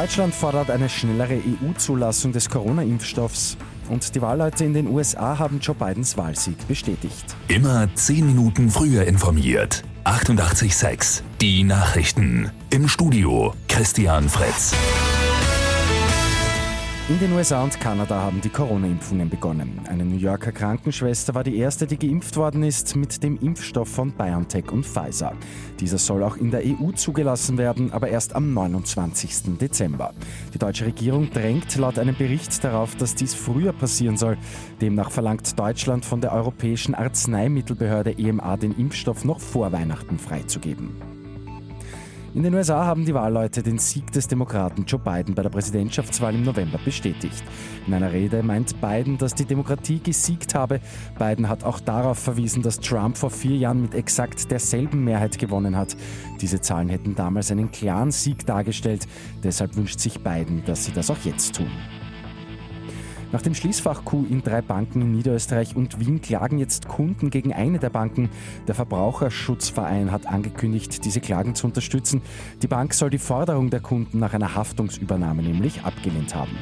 Deutschland fordert eine schnellere EU-Zulassung des Corona-Impfstoffs. Und die Wahlleute in den USA haben Joe Bidens Wahlsieg bestätigt. Immer 10 Minuten früher informiert. 88.6 Die Nachrichten. Im Studio Christian Fritz. In den USA und Kanada haben die Corona-Impfungen begonnen. Eine New Yorker Krankenschwester war die erste, die geimpft worden ist mit dem Impfstoff von BioNTech und Pfizer. Dieser soll auch in der EU zugelassen werden, aber erst am 29. Dezember. Die deutsche Regierung drängt laut einem Bericht darauf, dass dies früher passieren soll. Demnach verlangt Deutschland von der Europäischen Arzneimittelbehörde EMA den Impfstoff noch vor Weihnachten freizugeben. In den USA haben die Wahlleute den Sieg des Demokraten Joe Biden bei der Präsidentschaftswahl im November bestätigt. In einer Rede meint Biden, dass die Demokratie gesiegt habe. Biden hat auch darauf verwiesen, dass Trump vor vier Jahren mit exakt derselben Mehrheit gewonnen hat. Diese Zahlen hätten damals einen klaren Sieg dargestellt. Deshalb wünscht sich Biden, dass sie das auch jetzt tun. Nach dem Schließfach-Coup in drei Banken in Niederösterreich und Wien klagen jetzt Kunden gegen eine der Banken. Der Verbraucherschutzverein hat angekündigt, diese Klagen zu unterstützen. Die Bank soll die Forderung der Kunden nach einer Haftungsübernahme nämlich abgelehnt haben.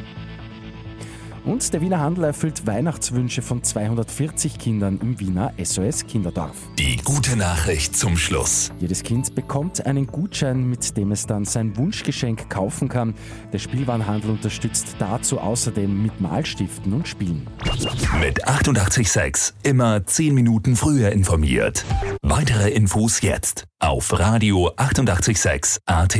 Und der Wiener Handel erfüllt Weihnachtswünsche von 240 Kindern im Wiener SOS Kinderdorf. Die gute Nachricht zum Schluss. Jedes Kind bekommt einen Gutschein, mit dem es dann sein Wunschgeschenk kaufen kann. Der Spielwarenhandel unterstützt dazu außerdem mit Malstiften und Spielen. Mit 886 immer 10 Minuten früher informiert. Weitere Infos jetzt auf Radio 886 AT.